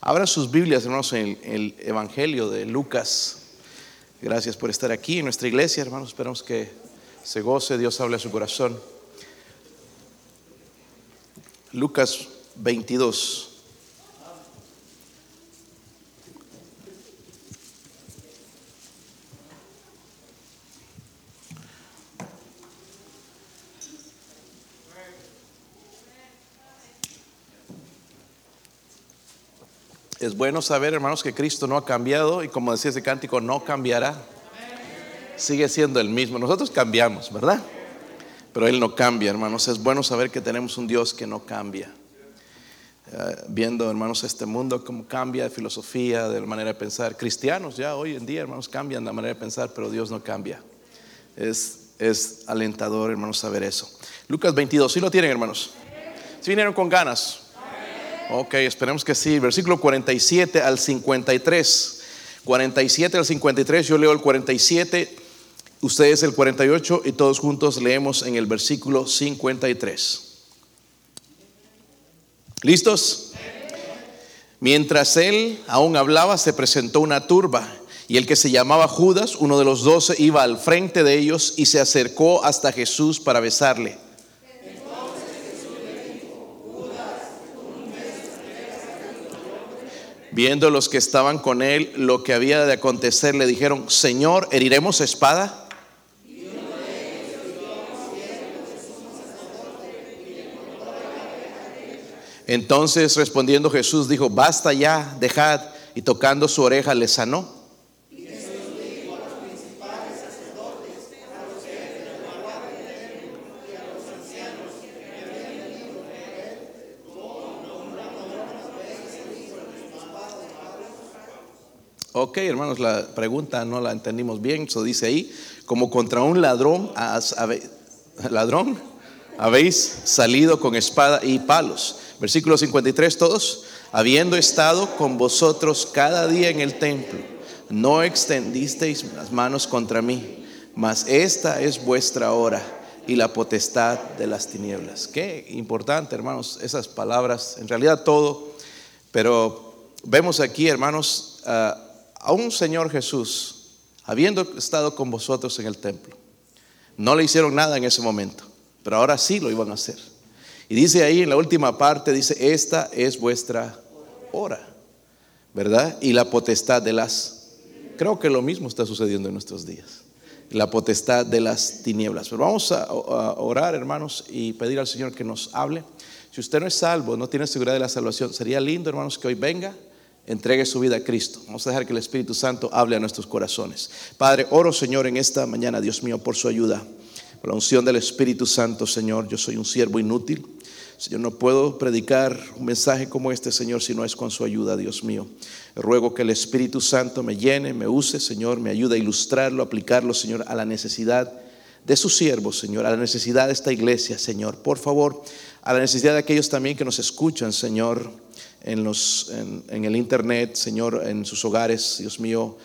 Abran sus Biblias, hermanos, en el, Evangelio de Lucas. Gracias por estar aquí en nuestra iglesia, hermanos. Esperamos que se goce, Dios hable a su corazón. Lucas 22. Bueno saber, hermanos, que Cristo no ha cambiado y como decía ese cántico, no cambiará. Sigue siendo el mismo. Nosotros cambiamos, ¿verdad? Pero Él no cambia, hermanos. Es bueno saber que tenemos un Dios que no cambia. Eh, viendo, hermanos, este mundo, cómo cambia de filosofía, de manera de pensar. Cristianos ya hoy en día, hermanos, cambian la manera de pensar, pero Dios no cambia. Es, es alentador, hermanos, saber eso. Lucas 22, ¿sí lo tienen, hermanos? Si vinieron con ganas. Ok, esperemos que sí. Versículo 47 al 53. 47 al 53, yo leo el 47, ustedes el 48 y todos juntos leemos en el versículo 53. ¿Listos? Mientras él aún hablaba, se presentó una turba y el que se llamaba Judas, uno de los doce, iba al frente de ellos y se acercó hasta Jesús para besarle. Viendo los que estaban con él lo que había de acontecer, le dijeron, Señor, ¿heriremos espada? Entonces respondiendo Jesús dijo, basta ya, dejad, y tocando su oreja le sanó. Hermanos, la pregunta no la entendimos bien. Eso dice ahí, como contra un ladrón, ladrón, habéis salido con espada y palos. Versículo 53, todos, habiendo estado con vosotros cada día en el templo, no extendisteis las manos contra mí, mas esta es vuestra hora y la potestad de las tinieblas. Qué importante, hermanos, esas palabras, en realidad todo, pero vemos aquí, hermanos, uh, a un Señor Jesús, habiendo estado con vosotros en el templo. No le hicieron nada en ese momento, pero ahora sí lo iban a hacer. Y dice ahí en la última parte, dice, esta es vuestra hora, ¿verdad? Y la potestad de las... Creo que lo mismo está sucediendo en nuestros días. La potestad de las tinieblas. Pero vamos a orar, hermanos, y pedir al Señor que nos hable. Si usted no es salvo, no tiene seguridad de la salvación, sería lindo, hermanos, que hoy venga entregue su vida a Cristo. Vamos a dejar que el Espíritu Santo hable a nuestros corazones. Padre, oro Señor en esta mañana, Dios mío, por su ayuda, por la unción del Espíritu Santo, Señor. Yo soy un siervo inútil. Señor, no puedo predicar un mensaje como este, Señor, si no es con su ayuda, Dios mío. Ruego que el Espíritu Santo me llene, me use, Señor, me ayude a ilustrarlo, aplicarlo, Señor, a la necesidad de sus siervos, Señor, a la necesidad de esta iglesia, Señor. Por favor, a la necesidad de aquellos también que nos escuchan, Señor en, los, en, el internet, Señor, en sus hogares, Dios mío,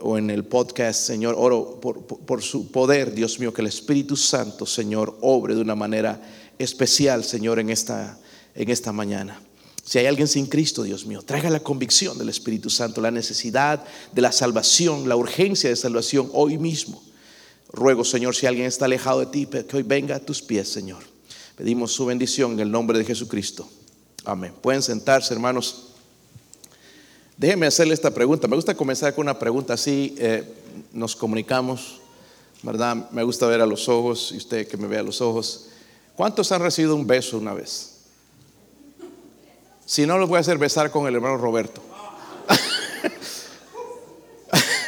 o en el podcast, Señor, oro por, por, su poder, Dios mío, que el Espíritu Santo, Señor, obre de una manera especial, Señor, en esta, en esta mañana. Si hay alguien sin Cristo, Dios mío, traiga la convicción del Espíritu Santo, la necesidad de la salvación, la urgencia de salvación hoy mismo. Ruego, Señor, si alguien está alejado de ti, que hoy venga a tus pies, Señor. Pedimos su bendición en el nombre de Jesucristo. Amén. Pueden sentarse, hermanos. Déjenme hacerle esta pregunta. Me gusta comenzar con una pregunta así. Eh, nos comunicamos, ¿verdad? Me gusta ver a los ojos y usted que me vea a los ojos. ¿Cuántos han recibido un beso una vez? Si no, los voy a hacer besar con el hermano Roberto.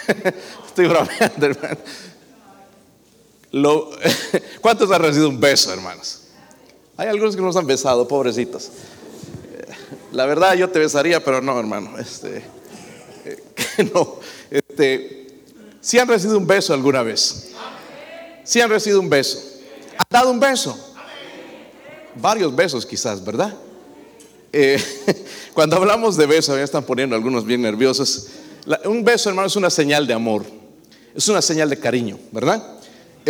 Estoy bromeando, hermano. ¿Cuántos han recibido un beso, hermanos? Hay algunos que nos han besado, pobrecitos. La verdad yo te besaría, pero no, hermano. Este, eh, no. Este, si han recibido un beso alguna vez. Si han recibido un beso. ¿Han dado un beso? Varios besos quizás, ¿verdad? Eh, cuando hablamos de beso, ya están poniendo algunos bien nerviosos. un beso, hermano, es una señal de amor. Es una señal de cariño, ¿verdad?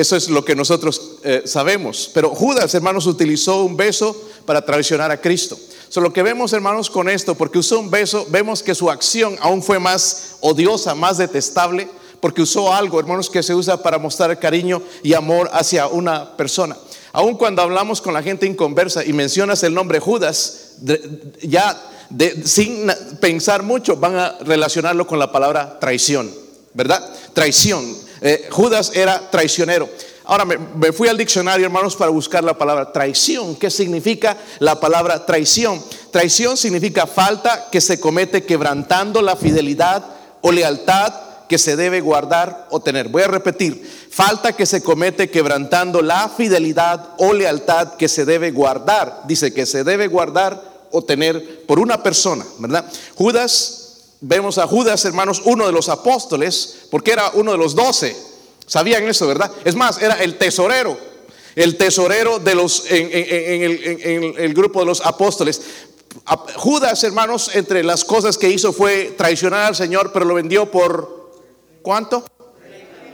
Eso es lo que nosotros eh, sabemos. Pero Judas, hermanos, utilizó un beso para traicionar a Cristo. So, lo que vemos, hermanos, con esto, porque usó un beso, vemos que su acción aún fue más odiosa, más detestable, porque usó algo, hermanos, que se usa para mostrar cariño y amor hacia una persona. Aún cuando hablamos con la gente inconversa y mencionas el nombre Judas, ya sin pensar mucho van a relacionarlo con la palabra traición, ¿verdad? Traición. Eh, Judas era traicionero. Ahora me, fui al diccionario, hermanos, para buscar la palabra traición. ¿Qué significa la palabra traición? Traición significa falta que se comete quebrantando la fidelidad o lealtad que se debe guardar o tener. Voy a repetir, falta que se comete quebrantando la fidelidad o lealtad que se debe guardar. Dice que se debe guardar o tener por una persona, ¿verdad? Judas, vemos a Judas, hermanos, uno de los apóstoles, porque era uno de los doce Sabían eso, ¿verdad? Es más, era el tesorero, el tesorero de los, en, el, grupo de los apóstoles. Judas, hermanos, entre las cosas que hizo fue traicionar al Señor, pero lo vendió por ¿cuánto?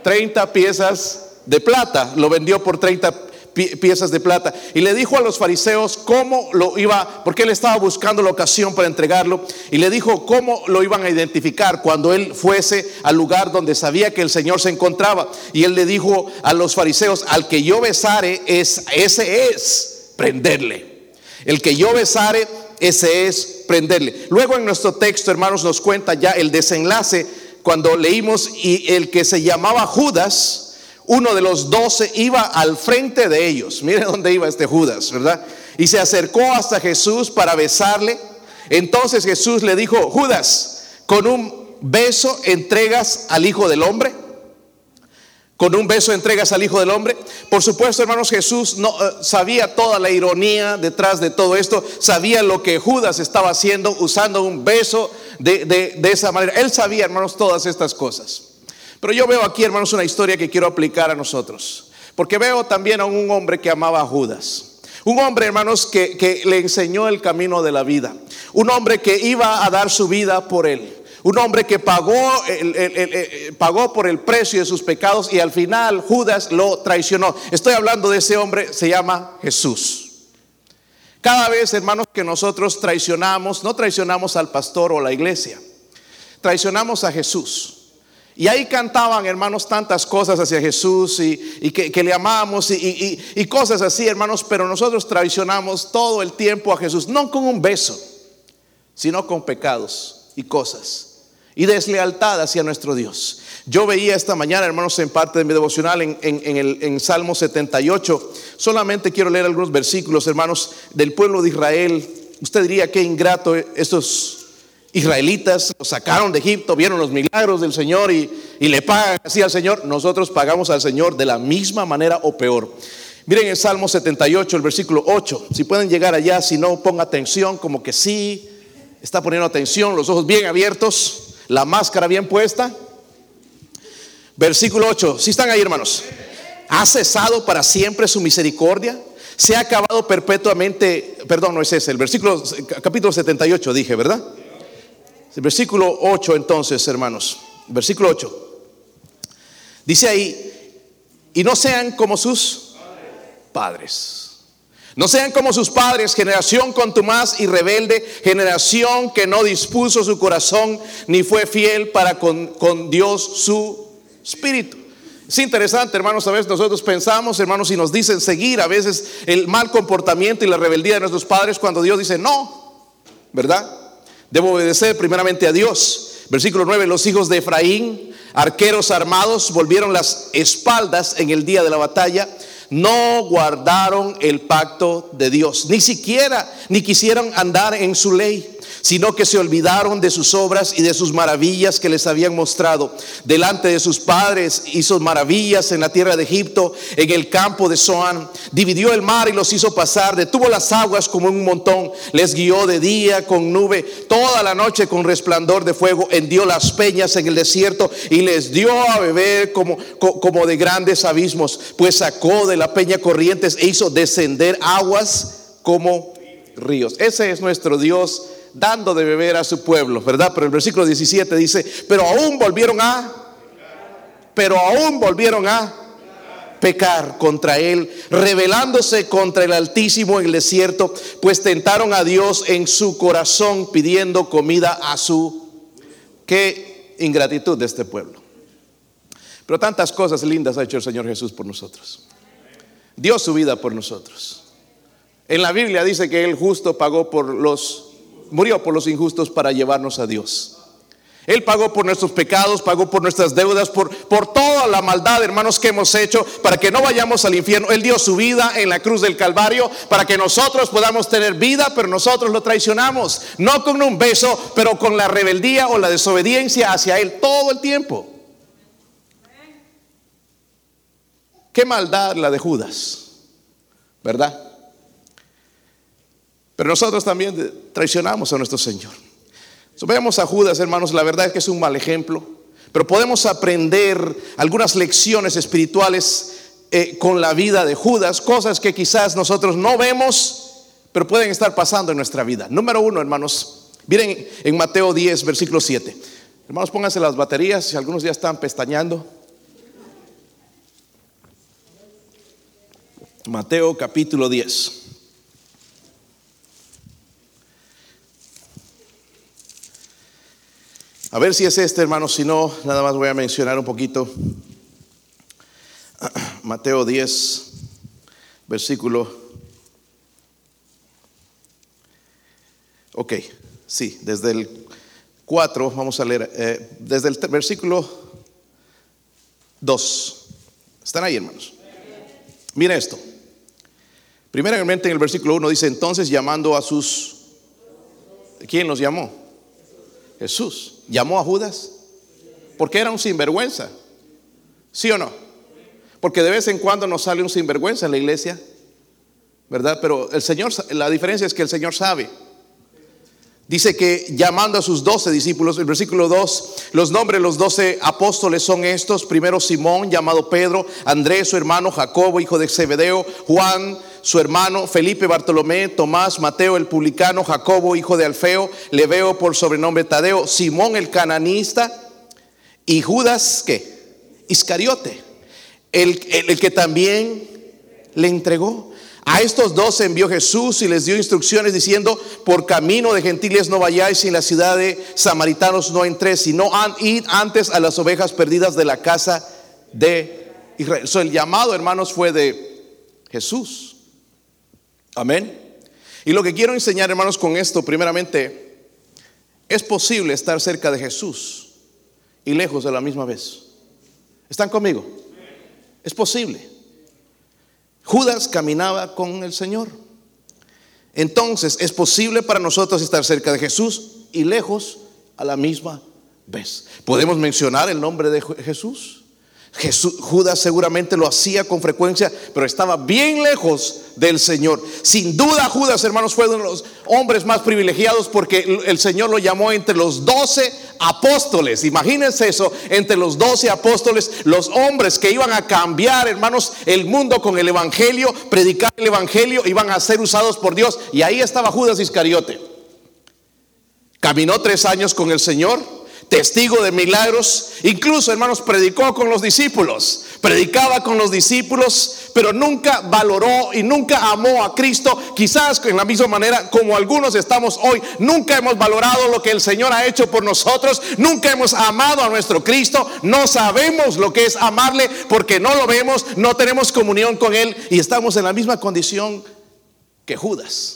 30 piezas de plata. Lo vendió por 30 piezas de plata. Y le dijo a los fariseos cómo lo iba, porque él estaba buscando la ocasión para entregarlo, y le dijo cómo lo iban a identificar cuando él fuese al lugar donde sabía que el Señor se encontraba. Y él le dijo a los fariseos, al que yo besare, es, ese es prenderle. El que yo besare, ese es prenderle. Luego en nuestro texto, hermanos, nos cuenta ya el desenlace cuando leímos y el que se llamaba Judas, uno de los doce iba al frente de ellos. Mire dónde iba este Judas, ¿verdad? Y se acercó hasta Jesús para besarle. Entonces Jesús le dijo, Judas, con un beso entregas al Hijo del Hombre. Con un beso entregas al Hijo del Hombre. Por supuesto, hermanos, Jesús no eh, sabía toda la ironía detrás de todo esto. Sabía lo que Judas estaba haciendo usando un beso de, de esa manera. Él sabía, hermanos, todas estas cosas. Pero yo veo aquí, hermanos, una historia que quiero aplicar a nosotros. Porque veo también a un hombre que amaba a Judas. Un hombre, hermanos, que, le enseñó el camino de la vida. Un hombre que iba a dar su vida por él. Un hombre que pagó, pagó por el precio de sus pecados y al final Judas lo traicionó. Estoy hablando de ese hombre, se llama Jesús. Cada vez, hermanos, que nosotros traicionamos, no traicionamos al pastor o la iglesia, traicionamos a Jesús. Y ahí cantaban, hermanos, tantas cosas hacia Jesús y, que, le amamos y, cosas así, hermanos, pero nosotros traicionamos todo el tiempo a Jesús, no con un beso, sino con pecados y cosas y deslealtad hacia nuestro Dios. Yo veía esta mañana, hermanos, en parte de mi devocional en, en, el, en Salmo 78, solamente quiero leer algunos versículos, hermanos, del pueblo de Israel. Usted diría que ingrato estos israelitas los sacaron de Egipto, vieron los milagros del Señor y, le pagan así al Señor. Nosotros pagamos al Señor de la misma manera o peor. Miren el Salmo 78, el versículo 8. Si pueden llegar allá, si no, ponga atención, como que sí, está poniendo atención, los ojos bien abiertos, la máscara bien puesta. Versículo 8, si están ahí hermanos. ¿Ha cesado para siempre su misericordia? ¿Se ha acabado perpetuamente? Perdón, no es ese, el versículo, capítulo 78 dije, ¿verdad? Versículo 8 entonces, hermanos. Versículo 8. Dice ahí, y no sean como sus padres. No sean como sus padres, generación contumaz y rebelde, generación que no dispuso su corazón ni fue fiel para con, con Dios su espíritu. Es interesante, hermanos, a veces nosotros pensamos, hermanos, y nos dicen seguir a veces el mal comportamiento y la rebeldía de nuestros padres cuando Dios dice no, ¿verdad? Debo obedecer primeramente a Dios. Versículo 9, los hijos de Efraín, arqueros armados, volvieron las espaldas en el día de la batalla, no guardaron el pacto de Dios, ni siquiera, ni quisieron andar en su ley sino que se olvidaron de sus obras y de sus maravillas que les habían mostrado. Delante de sus padres hizo maravillas en la tierra de Egipto, en el campo de Zoán. Dividió el mar y los hizo pasar, detuvo las aguas como un montón, les guió de día con nube, toda la noche con resplandor de fuego, hendió las peñas en el desierto y les dio a beber como, como de grandes abismos, pues sacó de la peña corrientes e hizo descender aguas como ríos. Ese es nuestro Dios dando de beber a su pueblo, ¿verdad? Pero el versículo 17 dice, pero aún volvieron a, pero aún volvieron a, pecar contra él, rebelándose contra el Altísimo en el desierto, pues tentaron a Dios en su corazón pidiendo comida a su... Qué ingratitud de este pueblo. Pero tantas cosas lindas ha hecho el Señor Jesús por nosotros. Dio su vida por nosotros. En la Biblia dice que el justo pagó por los, murió por los injustos para llevarnos a Dios. Él pagó por nuestros pecados, pagó por nuestras deudas, por, por toda la maldad, hermanos, que hemos hecho para que no vayamos al infierno. Él dio su vida en la cruz del Calvario para que nosotros podamos tener vida, pero nosotros lo traicionamos. No con un beso, pero con la rebeldía o la desobediencia hacia Él todo el tiempo. Qué maldad la de Judas, ¿verdad? Pero nosotros también traicionamos a nuestro Señor. Veamos a Judas, hermanos, la verdad es que es un mal ejemplo, pero podemos aprender algunas lecciones espirituales eh, con la vida de Judas, cosas que quizás nosotros no vemos, pero pueden estar pasando en nuestra vida. Número uno, hermanos, miren en Mateo 10, versículo 7. Hermanos, pónganse las baterías, si algunos ya están pestañando. Mateo capítulo 10. A ver si es este, hermano. Si no, nada más voy a mencionar un poquito. Mateo 10, versículo. Ok, sí, desde el 4, vamos a leer, eh, desde el versículo 2. ¿Están ahí, hermanos? Mira esto. Primeramente en el versículo 1 dice, entonces llamando a sus... ¿Quién los llamó? Jesús. ¿Llamó a Judas? Porque era un sinvergüenza. ¿Sí o no? Porque de vez en cuando nos sale un sinvergüenza en la iglesia, ¿verdad? Pero el Señor, la diferencia es que el Señor sabe. Dice que llamando a sus doce discípulos, el versículo 2, los nombres de los doce apóstoles son estos. Primero Simón, llamado Pedro, Andrés, su hermano, Jacobo, hijo de Zebedeo, Juan, su hermano, Felipe, Bartolomé, Tomás, Mateo, el publicano, Jacobo, hijo de Alfeo, Leveo por sobrenombre Tadeo, Simón el cananista y Judas, ¿qué? Iscariote, el, el que también le entregó. A estos dos envió Jesús y les dio instrucciones diciendo, por camino de gentiles no vayáis y en la ciudad de samaritanos no entréis, sino id antes a las ovejas perdidas de la casa de Israel. el llamado, hermanos, fue de Jesús. Amén. Y lo que quiero enseñar, hermanos, con esto, primeramente, es posible estar cerca de Jesús y lejos de la misma vez. ¿Están conmigo? Es posible. Judas caminaba con el Señor. Entonces es posible para nosotros estar cerca de Jesús y lejos a la misma vez. ¿Podemos mencionar el nombre de Jesús? Judas seguramente lo hacía con frecuencia, pero estaba bien lejos del Señor. Sin duda Judas, hermanos, fue uno de los hombres más privilegiados porque el Señor lo llamó entre los doce apóstoles. Imagínense eso, entre los doce apóstoles, los hombres que iban a cambiar, hermanos, el mundo con el Evangelio, predicar el Evangelio, iban a ser usados por Dios. Y ahí estaba Judas Iscariote. Caminó tres años con el Señor testigo de milagros, incluso hermanos predicó con los discípulos, predicaba con los discípulos, pero nunca valoró y nunca amó a Cristo, quizás en la misma manera como algunos estamos hoy, nunca hemos valorado lo que el Señor ha hecho por nosotros, nunca hemos amado a nuestro Cristo, no sabemos lo que es amarle porque no lo vemos, no tenemos comunión con Él y estamos en la misma condición que Judas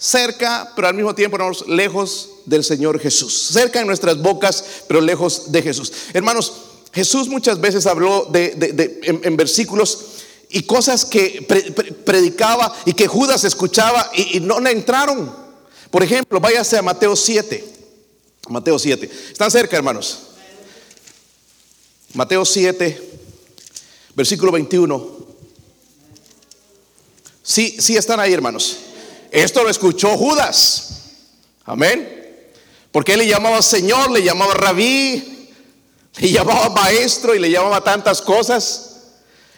cerca, pero al mismo tiempo lejos del Señor Jesús. Cerca en nuestras bocas, pero lejos de Jesús. Hermanos, Jesús muchas veces habló de, en, versículos y cosas que predicaba y que Judas escuchaba y, y no le entraron. Por ejemplo, váyase a Mateo 7. Mateo 7. Están cerca, hermanos. Mateo 7, versículo 21. Sí, sí están ahí, hermanos. Esto lo escuchó Judas. Amén. Porque él le llamaba Señor, le llamaba Rabí, le llamaba Maestro y le llamaba tantas cosas.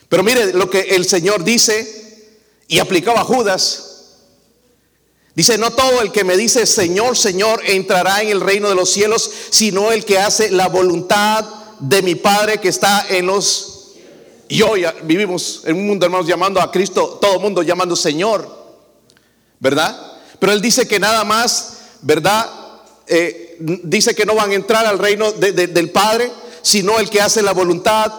Pero mire lo que el Señor dice y aplicaba a Judas. Dice, no todo el que me dice Señor, Señor entrará en el reino de los cielos, sino el que hace la voluntad de mi Padre que está en los Y hoy vivimos en un mundo, hermanos, llamando a Cristo, todo el mundo llamando Señor, ¿verdad? Pero Él dice que nada más, ¿verdad? Eh, dice que no van a entrar al reino del Padre, sino el que hace la voluntad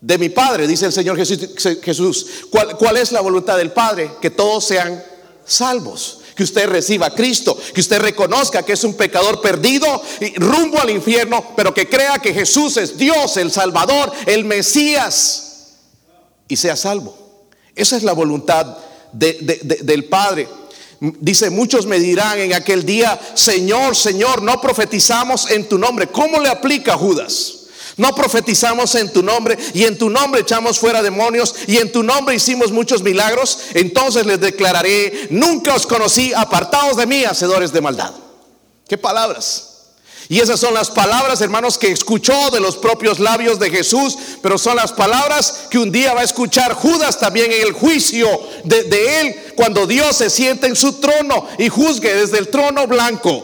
de mi Padre, dice el Señor Jesús. ¿Cuál, ¿Cuál, es la voluntad del Padre? Que todos sean salvos, que usted reciba a Cristo, que usted reconozca que es un pecador perdido y rumbo al infierno, pero que crea que Jesús es Dios, el Salvador, el Mesías, y sea salvo. Esa es la voluntad del Padre. Dice, muchos me dirán en aquel día, Señor, Señor, no profetizamos en tu nombre. ¿Cómo le aplica Judas? No profetizamos en tu nombre y en tu nombre echamos fuera demonios y en tu nombre hicimos muchos milagros. Entonces les declararé, nunca os conocí, apartados de mí, hacedores de maldad. ¿Qué palabras? Y esas son las palabras, hermanos, que escuchó de los propios labios de Jesús, pero son las palabras que un día va a escuchar Judas también en el juicio de, él, cuando Dios se siente en su trono y juzgue desde el trono blanco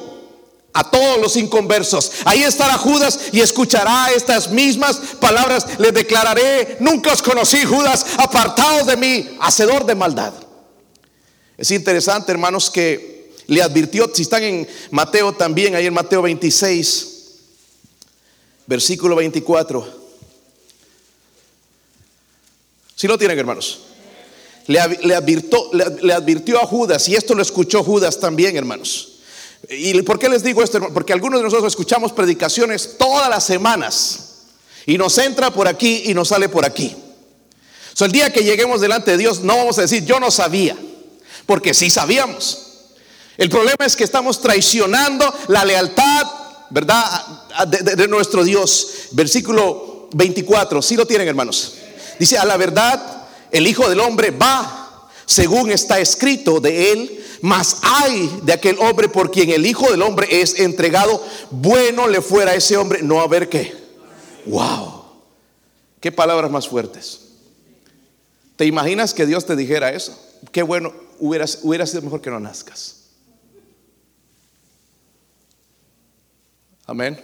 a todos los inconversos. Ahí estará Judas y escuchará estas mismas palabras. Le declararé, nunca os conocí, Judas, apartados de mí, hacedor de maldad. Es interesante, hermanos, que le advirtió, si están en Mateo también, ahí en Mateo 26, versículo 24. Si lo tienen, hermanos. Le, advirtió, le advirtió a Judas, y esto lo escuchó Judas también, hermanos. ¿Y por qué les digo esto? Porque algunos de nosotros escuchamos predicaciones todas las semanas y nos entra por aquí y nos sale por aquí. So, el día que lleguemos delante de Dios no vamos a decir yo no sabía, porque sí sabíamos. El problema es que estamos traicionando la lealtad, ¿verdad? De, nuestro Dios. Versículo 24, si lo tienen hermanos. Dice, a la verdad, el Hijo del Hombre va, según está escrito de él mas hay de aquel hombre por quien el Hijo del Hombre es entregado. Bueno le fuera a ese hombre no haber qué. Wow. Qué palabras más fuertes. ¿Te imaginas que Dios te dijera eso? Qué bueno, hubiera, hubiera sido mejor que no nazcas. Amén.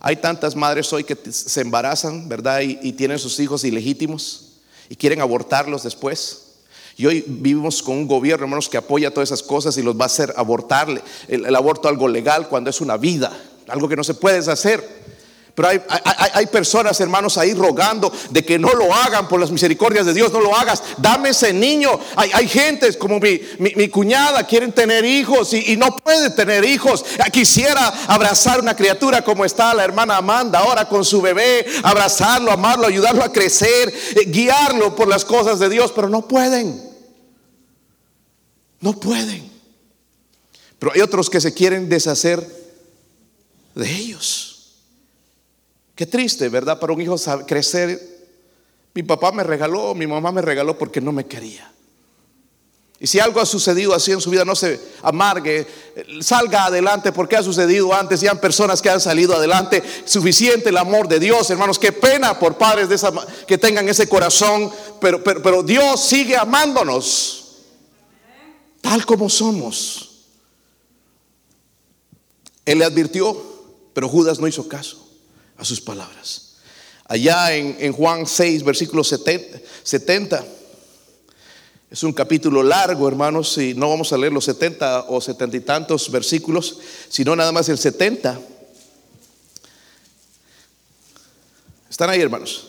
Hay tantas madres hoy que se embarazan, ¿verdad? Y, tienen sus hijos ilegítimos y quieren abortarlos después. Y hoy vivimos con un gobierno, hermanos, que apoya todas esas cosas y los va a hacer abortarle. El, aborto algo legal cuando es una vida, algo que no se puede hacer. Pero hay, personas, hermanos, ahí rogando de que no lo hagan por las misericordias de Dios, no lo hagas. Dame ese niño. Hay, hay gente como mi, cuñada, quieren tener hijos y, no puede tener hijos. Quisiera abrazar una criatura como está la hermana Amanda ahora con su bebé, abrazarlo, amarlo, ayudarlo a crecer, eh, guiarlo por las cosas de Dios, pero no pueden. No pueden. Pero hay otros que se quieren deshacer de ellos. Qué triste, ¿verdad? Para un hijo crecer. Mi papá me regaló, mi mamá me regaló porque no me quería. Y si algo ha sucedido así en su vida, no se amargue, salga adelante porque ha sucedido antes, ya han personas que han salido adelante, suficiente el amor de Dios, hermanos, qué pena por padres de que tengan ese corazón, pero, pero Dios sigue amándonos tal como somos. Él le advirtió, pero Judas no hizo caso a sus palabras. Allá en, Juan 6, versículo 70, es un capítulo largo, hermanos, y no vamos a leer los 70 o 70 y tantos versículos, sino nada más el 70. ¿Están ahí, hermanos?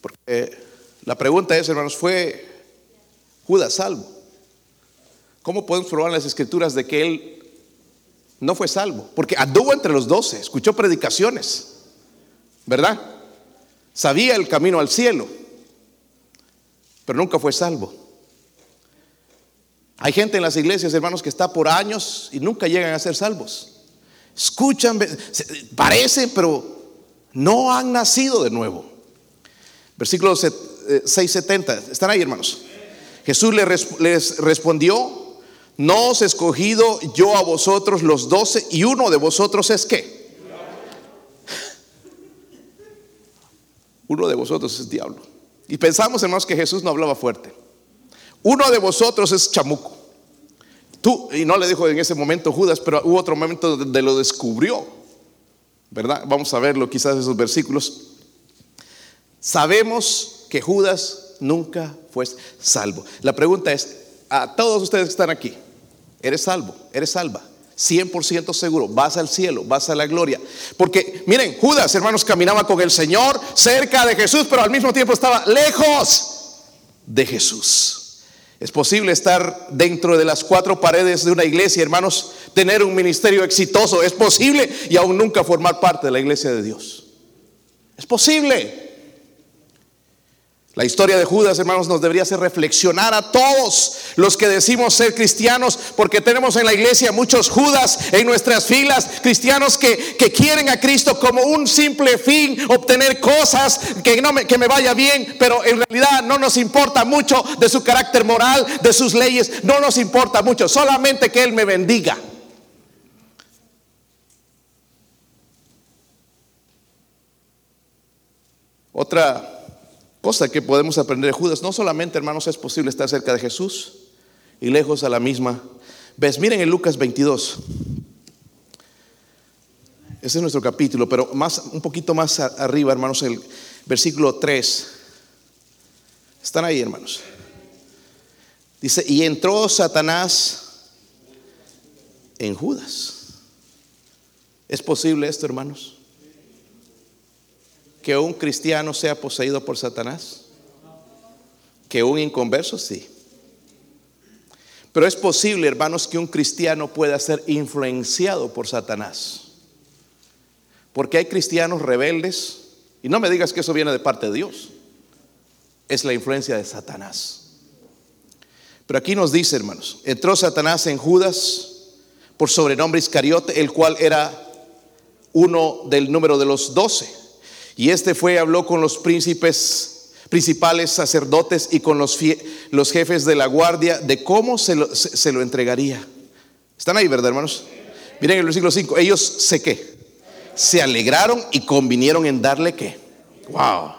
Porque la pregunta es, hermanos, ¿fue Judas salvo? ¿Cómo podemos probar en las escrituras de que él no fue salvo? Porque anduvo entre los doce, escuchó predicaciones, ¿verdad? Sabía el camino al cielo, pero nunca fue salvo. Hay gente en las iglesias, hermanos, que está por años y nunca llegan a ser salvos. Escuchan, parece, pero no han nacido de nuevo. Versículo 6.70. ¿Están ahí, hermanos? Jesús les respondió, no os he escogido yo a vosotros los doce y uno de vosotros es qué? Uno de vosotros es diablo. Y pensamos, hermanos, que Jesús no hablaba fuerte. Uno de vosotros es chamuco. Tú, y no le dijo en ese momento Judas, pero hubo otro momento donde lo descubrió. ¿verdad? Vamos a verlo quizás esos versículos. Sabemos que Judas nunca fue salvo. La pregunta es, a todos ustedes que están aquí, ¿eres salvo? ¿Eres salva? 100% seguro, vas al cielo, vas a la gloria. Porque miren, Judas, hermanos, caminaba con el Señor cerca de Jesús, pero al mismo tiempo estaba lejos de Jesús. Es posible estar dentro de las cuatro paredes de una iglesia, hermanos, tener un ministerio exitoso. Es posible y aún nunca formar parte de la iglesia de Dios. Es posible. La historia de Judas, hermanos, nos debería hacer reflexionar a todos los que decimos ser cristianos, porque tenemos en la iglesia muchos Judas en nuestras filas, cristianos que, quieren a Cristo como un simple fin, obtener cosas, que, no me, que me vaya bien, pero en realidad no nos importa mucho de su carácter moral, de sus leyes, no nos importa mucho, solamente que Él me bendiga. Otra Cosa que podemos aprender de Judas. No solamente, hermanos, es posible estar cerca de Jesús y lejos a la misma vez. Miren en Lucas 22. Ese es nuestro capítulo, pero más, un poquito más arriba, hermanos, el versículo 3. Están ahí, hermanos. Dice, y entró Satanás en Judas. ¿Es posible esto, hermanos? Que un cristiano sea poseído por Satanás? Que un inconverso, sí. Pero es posible, hermanos, que un cristiano pueda ser influenciado por Satanás. Porque hay cristianos rebeldes, y no me digas que eso viene de parte de Dios, es la influencia de Satanás. Pero aquí nos dice, hermanos, entró Satanás en Judas por sobrenombre Iscariote, el cual era uno del número de los doce. Y este fue, habló con los príncipes, principales sacerdotes y con los, los jefes de la guardia de cómo se lo, se, lo, entregaría. ¿Están ahí, verdad, hermanos? Miren el versículo 5. Ellos se qué? Se alegraron y convinieron en darle qué. Wow.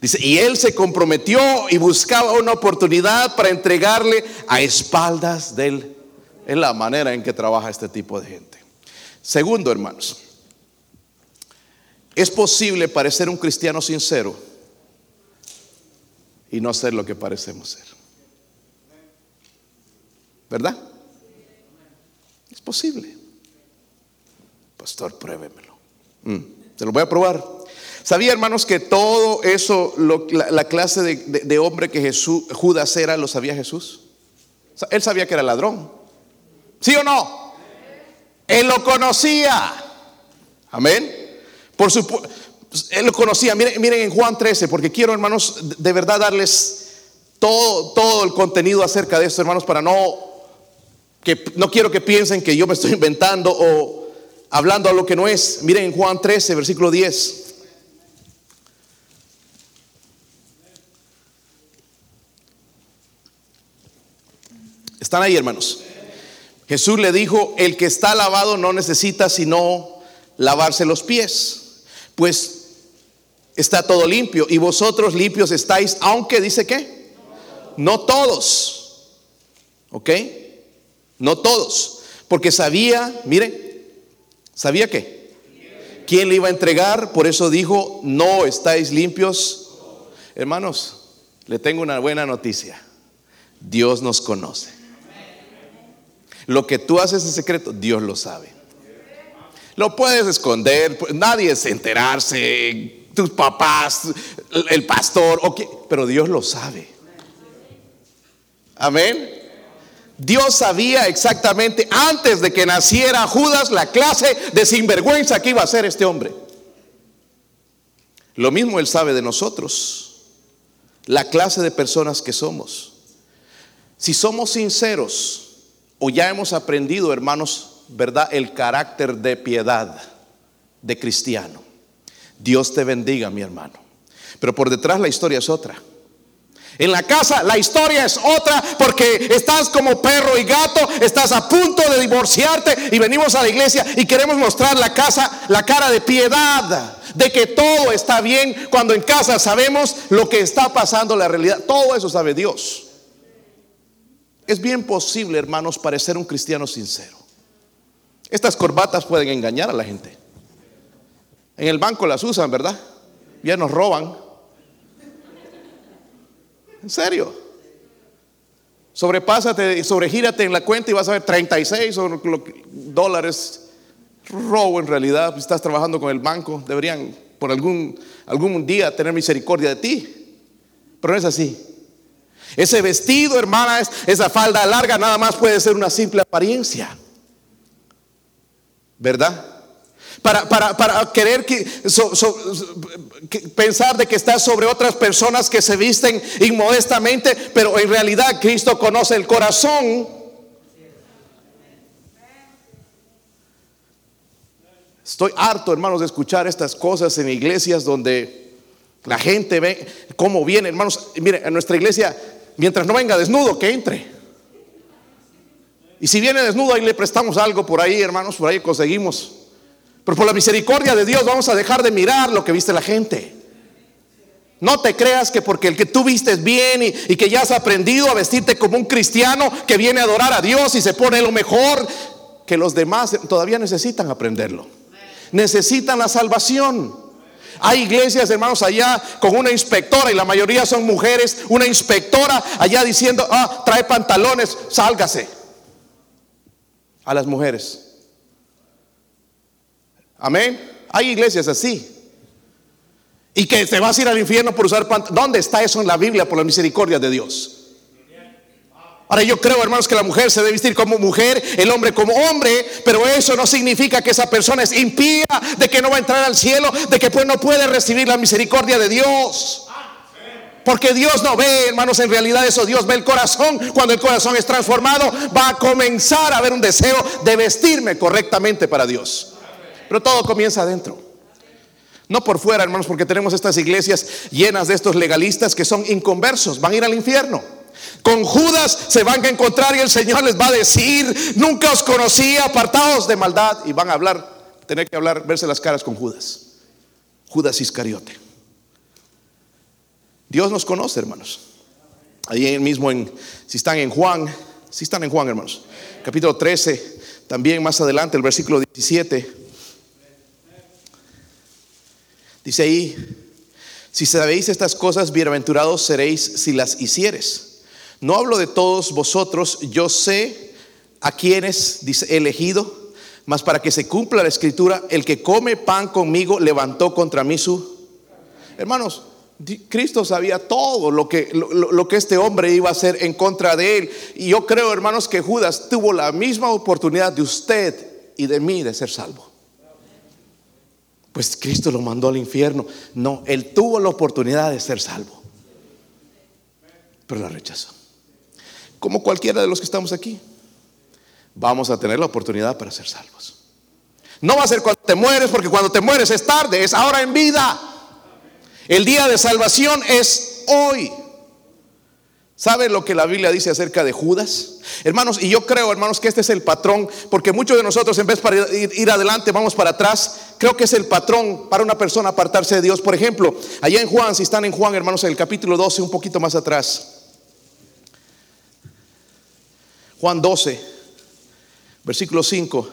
Dice, y él se comprometió y buscaba una oportunidad para entregarle a espaldas de él. Es la manera en que trabaja este tipo de gente. Segundo, hermanos, es posible parecer un cristiano sincero y no ser lo que parecemos ser. ¿Verdad? Es posible. Pastor, pruébemelo. Mm, se lo voy a probar. ¿Sabía, hermanos, que todo eso, la, clase de, de, hombre que Jesús, Judas era, lo sabía Jesús? Él sabía que era ladrón. ¿Sí o no? Él lo conocía. Amén. Por supuesto, él lo conocía. Miren, miren en Juan 13, porque quiero, hermanos, de verdad darles todo, todo el contenido acerca de esto, hermanos, para no que no quiero que piensen que yo me estoy inventando o hablando a lo que no es. Miren en Juan 13, versículo 10. Están ahí, hermanos. Jesús le dijo, el que está lavado no necesita sino lavarse los pies pues está todo limpio y vosotros limpios estáis, aunque dice que no todos, ¿ok? No todos, porque sabía, mire, sabía que quién le iba a entregar, por eso dijo, no estáis limpios. Hermanos, le tengo una buena noticia, Dios nos conoce. Lo que tú haces en secreto, Dios lo sabe. Lo puedes esconder, nadie se enterarse, tus papás, el pastor, pero Dios lo sabe. Amén. Dios sabía exactamente antes de que naciera Judas la clase de sinvergüenza que iba a ser este hombre. Lo mismo Él sabe de nosotros, la clase de personas que somos. Si somos sinceros o ya hemos aprendido, hermanos, ¿verdad? El carácter de piedad de cristiano. Dios te bendiga, mi hermano. Pero por detrás la historia es otra. En la casa la historia es otra porque estás como perro y gato, estás a punto de divorciarte y venimos a la iglesia y queremos mostrar la casa, la cara de piedad, de que todo está bien cuando en casa sabemos lo que está pasando, la realidad, todo eso sabe Dios. Es bien posible, hermanos, parecer un cristiano sincero. Estas corbatas pueden engañar a la gente. En el banco las usan, ¿verdad? Ya nos roban. En serio. Sobrepásate, sobregírate en la cuenta y vas a ver 36 dólares. Robo en realidad. Estás trabajando con el banco. Deberían por algún, algún día tener misericordia de ti. Pero no es así. Ese vestido, hermana, esa falda larga nada más puede ser una simple apariencia. ¿Verdad? Para, para, querer que, pensar de que estás sobre otras personas que se visten inmodestamente, pero en realidad Cristo conoce el corazón. Estoy harto, hermanos, de escuchar estas cosas en iglesias donde la gente ve cómo viene, hermanos. Mire, en nuestra iglesia, mientras no venga desnudo, que entre. Y si viene desnudo, ahí le prestamos algo por ahí, hermanos, por ahí conseguimos. Pero por la misericordia de Dios vamos a dejar de mirar lo que viste la gente. No te creas que porque el que tú vistes bien y, y, que ya has aprendido a vestirte como un cristiano que viene a adorar a Dios y se pone lo mejor, que los demás todavía necesitan aprenderlo. Necesitan la salvación. Hay iglesias, hermanos, allá con una inspectora y la mayoría son mujeres, una inspectora allá diciendo, ah, trae pantalones, sálgase. A las mujeres. Amén. Hay iglesias así. Y que te vas a ir al infierno por usar pantalones. ¿Dónde está eso en la Biblia por la misericordia de Dios? Ahora yo creo, hermanos, que la mujer se debe vestir como mujer, el hombre como hombre, pero eso no significa que esa persona es impía, de que no va a entrar al cielo, de que pues no puede recibir la misericordia de Dios. Porque Dios no ve, hermanos, en realidad eso, Dios ve el corazón. Cuando el corazón es transformado, va a comenzar a haber un deseo de vestirme correctamente para Dios. Pero todo comienza adentro. No por fuera, hermanos, porque tenemos estas iglesias llenas de estos legalistas que son inconversos, van a ir al infierno. Con Judas se van a encontrar y el Señor les va a decir, nunca os conocí, apartados de maldad. Y van a hablar, tener que hablar, verse las caras con Judas. Judas Iscariote. Dios nos conoce, hermanos. Ahí mismo, en, si están en Juan, si están en Juan, hermanos. Capítulo 13, también más adelante, el versículo 17. Dice ahí, si sabéis estas cosas, bienaventurados seréis si las hicieres. No hablo de todos vosotros, yo sé a quienes dice elegido, mas para que se cumpla la escritura, el que come pan conmigo levantó contra mí su... Hermanos, Cristo sabía todo lo que, lo, que este hombre iba a hacer en contra de él. Y yo creo, hermanos, que Judas tuvo la misma oportunidad de usted y de mí de ser salvo. Pues Cristo lo mandó al infierno. No, él tuvo la oportunidad de ser salvo. Pero la rechazó. Como cualquiera de los que estamos aquí. Vamos a tener la oportunidad para ser salvos. No va a ser cuando te mueres, porque cuando te mueres es tarde, es ahora en vida. El día de salvación es hoy. ¿Sabe lo que la Biblia dice acerca de Judas? Hermanos, y yo creo, hermanos, que este es el patrón, porque muchos de nosotros en vez para ir, adelante vamos para atrás. Creo que es el patrón para una persona apartarse de Dios. Por ejemplo, allá en Juan, si están en Juan, hermanos, en el capítulo 12, un poquito más atrás. Juan 12, versículo 5.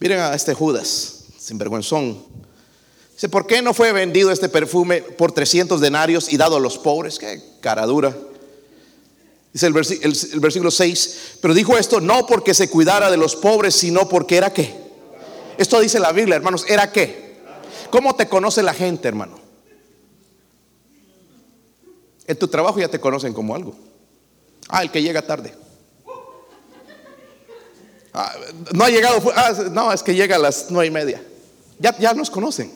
Miren a este Judas, sinvergüenzón. Dice, ¿por qué no fue vendido este perfume por 300 denarios y dado a los pobres? Qué cara dura. Dice el, versículo 6, pero dijo esto no porque se cuidara de los pobres, sino porque era qué. Esto dice la Biblia, hermanos, era qué. ¿Cómo te conoce la gente, hermano? En tu trabajo ya te conocen como algo. Ah, el que llega tarde. Ah, no ha llegado, ah, no, es que llega a las nueve y media. Ya, ya nos conocen.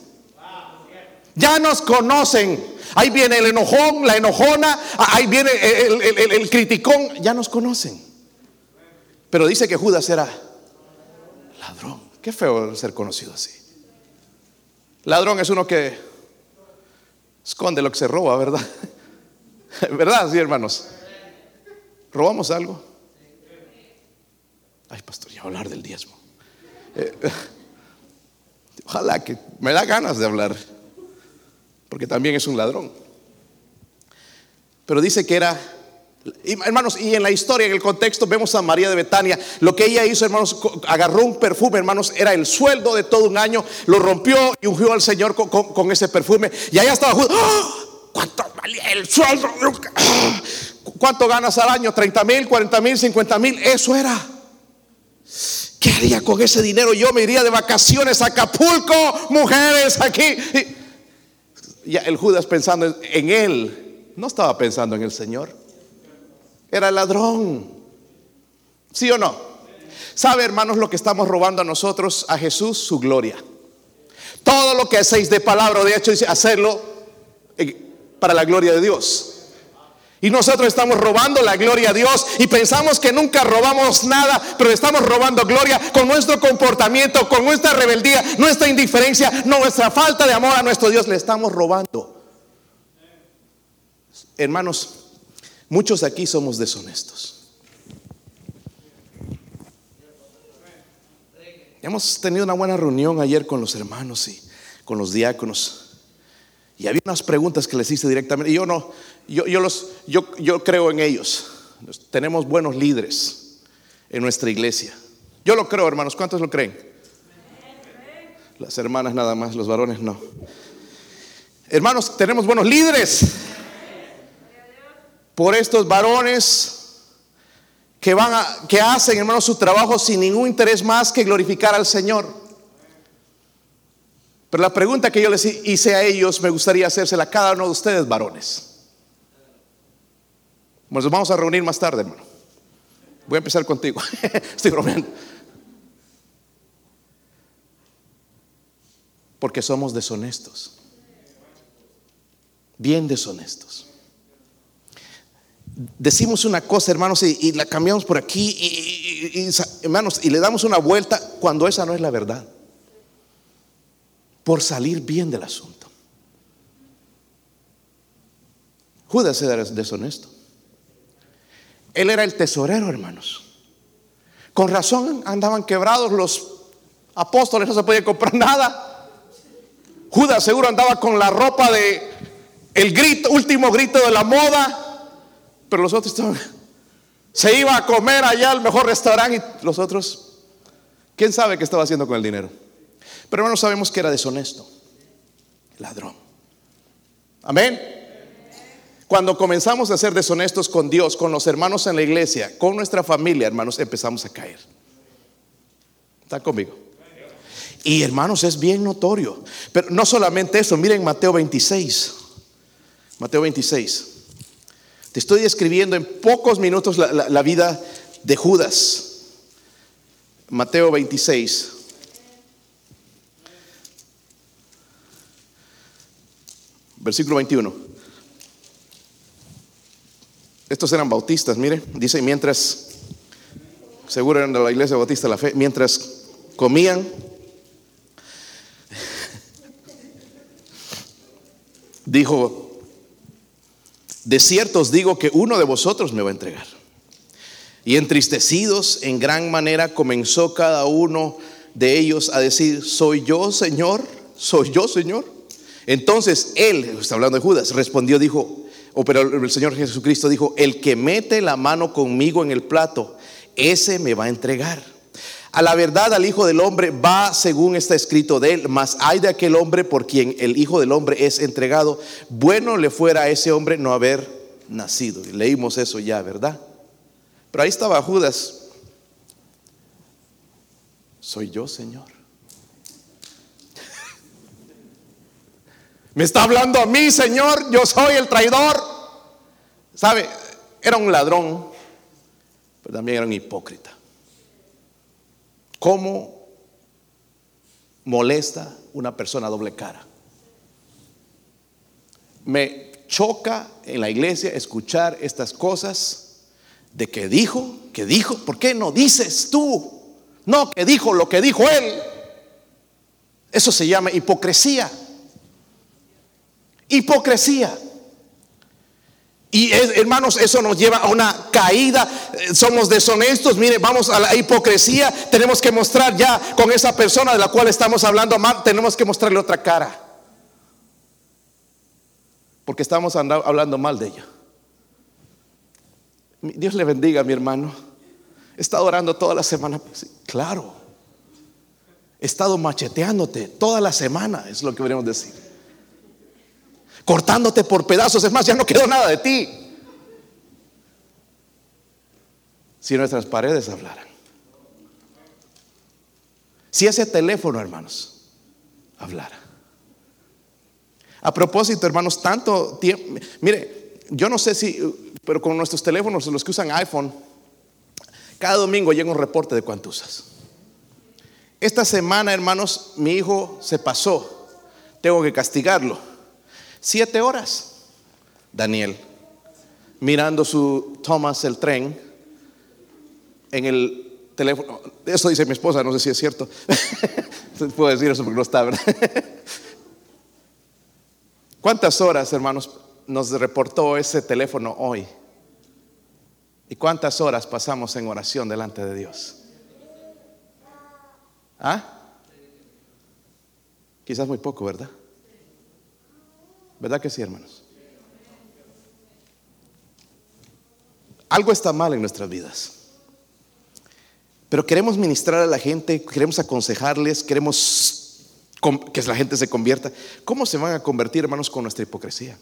Ya nos conocen. Ahí viene el enojón, la enojona, ahí viene el, criticón. Ya nos conocen. Pero dice que Judas era ladrón. Qué feo ser conocido así. Ladrón es uno que esconde lo que se roba, ¿verdad? ¿Verdad? Sí, hermanos. ¿Robamos algo? Ay, pastor, ya hablar del diezmo. Eh, ojalá que me da ganas de hablar porque también es un ladrón. Pero dice que era hermanos, y en la historia, en el contexto, vemos a María de Betania. Lo que ella hizo, hermanos, agarró un perfume, hermanos, era el sueldo de todo un año, lo rompió y ungió al Señor con, ese perfume. Y allá estaba ¡Ah! ¿Cuánto valía el sueldo? ¡Ah! ¿Cuánto ganas al año? ¿30 mil, 40 mil, 50 mil? Eso era. ¿Qué haría con ese dinero? Yo me iría de vacaciones a Acapulco, mujeres aquí. Y el Judas pensando en él, no estaba pensando en el Señor. Era ladrón. ¿Sí o no? ¿Sabe, hermanos, lo que estamos robando a nosotros, a Jesús? Su gloria. Todo lo que hacéis de palabra o de hecho, dice hacerlo eh, para la gloria de Dios. Y nosotros estamos robando la gloria a Dios y pensamos que nunca robamos nada, pero estamos robando gloria con nuestro comportamiento, con nuestra rebeldía, nuestra indiferencia, nuestra falta de amor a nuestro Dios. Le estamos robando. Hermanos, muchos aquí somos deshonestos. Hemos tenido una buena reunión ayer con los hermanos y con los diáconos. Y había unas preguntas que les hice directamente. Y yo no, yo, yo, los, yo, yo creo en ellos. Tenemos buenos líderes en nuestra iglesia. Yo lo creo, hermanos. ¿Cuántos lo creen? Las hermanas nada más, los varones no. Hermanos, tenemos buenos líderes. Por estos varones que van a, que hacen, hermanos, su trabajo sin ningún interés más que glorificar al Señor. Pero la pregunta que yo les hice a ellos me gustaría hacérsela a cada uno de ustedes, varones. Nos vamos a reunir más tarde, hermano. Voy a empezar contigo. Estoy bromeando. Porque somos deshonestos. Bien deshonestos. Decimos una cosa, hermanos, y, la cambiamos por aquí, y, hermanos, y le damos una vuelta cuando esa no es la verdad por salir bien del asunto. Judas era deshonesto. Él era el tesorero, hermanos. Con razón andaban quebrados los apóstoles, no se podía comprar nada. Judas seguro andaba con la ropa de el grito, último grito de la moda, pero los otros estaban, se iba a comer allá al mejor restaurante y los otros, ¿quién sabe qué estaba haciendo con el dinero? Pero hermanos, sabemos que era deshonesto, ladrón. Amén. Cuando comenzamos a ser deshonestos con Dios, con los hermanos en la iglesia, con nuestra familia, hermanos, empezamos a caer. ¿Están conmigo? Y hermanos, es bien notorio. Pero no solamente eso, miren Mateo 26. Mateo 26. Te estoy describiendo en pocos minutos la, la vida de Judas. Mateo 26. Versículo 21. Estos eran bautistas, mire, dice, mientras, seguro eran de la iglesia bautista la fe, mientras comían, dijo, de cierto os digo que uno de vosotros me va a entregar. Y entristecidos en gran manera comenzó cada uno de ellos a decir, soy yo, Señor, soy yo, Señor. Entonces él, está hablando de Judas, respondió, dijo, o pero el Señor Jesucristo dijo, el que mete la mano conmigo en el plato, ese me va a entregar. A la verdad al Hijo del Hombre va según está escrito de él, mas hay de aquel hombre por quien el Hijo del Hombre es entregado. Bueno le fuera a ese hombre no haber nacido. leímos eso ya, ¿verdad? Pero ahí estaba Judas. Soy yo, Señor. Me está hablando a mí, Señor, yo soy el traidor. ¿Sabe? Era un ladrón, pero también era un hipócrita. ¿Cómo molesta una persona doble cara? Me choca en la iglesia escuchar estas cosas de que dijo, que dijo, ¿por qué no dices tú? No, que dijo lo que dijo él. Eso se llama hipocresía. Hipocresía. Y hermanos, eso nos lleva a una caída. Eh, somos deshonestos. Mire, vamos a la hipocresía. Tenemos que mostrar ya con esa persona de la cual estamos hablando mal, tenemos que mostrarle otra cara. Porque estamos hablando mal de ella. Dios le bendiga, mi hermano. He estado orando toda la semana. claro. He estado macheteándote toda la semana, es lo que deberíamos decir. Cortándote por pedazos. Es más, ya no quedó nada de ti. Si nuestras paredes hablaran. Si ese teléfono, hermanos, hablara. A propósito, hermanos, tanto tiempo. Mire, yo no sé si, pero con nuestros teléfonos, los que usan iPhone, cada domingo llega un reporte de cuánto usas. Esta semana, hermanos, mi hijo se pasó. Tengo que castigarlo. Siete horas, Daniel, mirando su Thomas el tren en el teléfono. Eso dice mi esposa, no sé si es cierto. Puedo decir eso porque no está, ¿verdad? ¿Cuántas horas, hermanos, nos reportó ese teléfono hoy? ¿Y cuántas horas pasamos en oración delante de Dios? ¿Ah? Quizás muy poco, ¿verdad? ¿Verdad que sí, hermanos? Algo está mal en nuestras vidas. Pero queremos ministrar a la gente, queremos aconsejarles, queremos que la gente se convierta. ¿Cómo se van a convertir, hermanos, con nuestra hipocresía?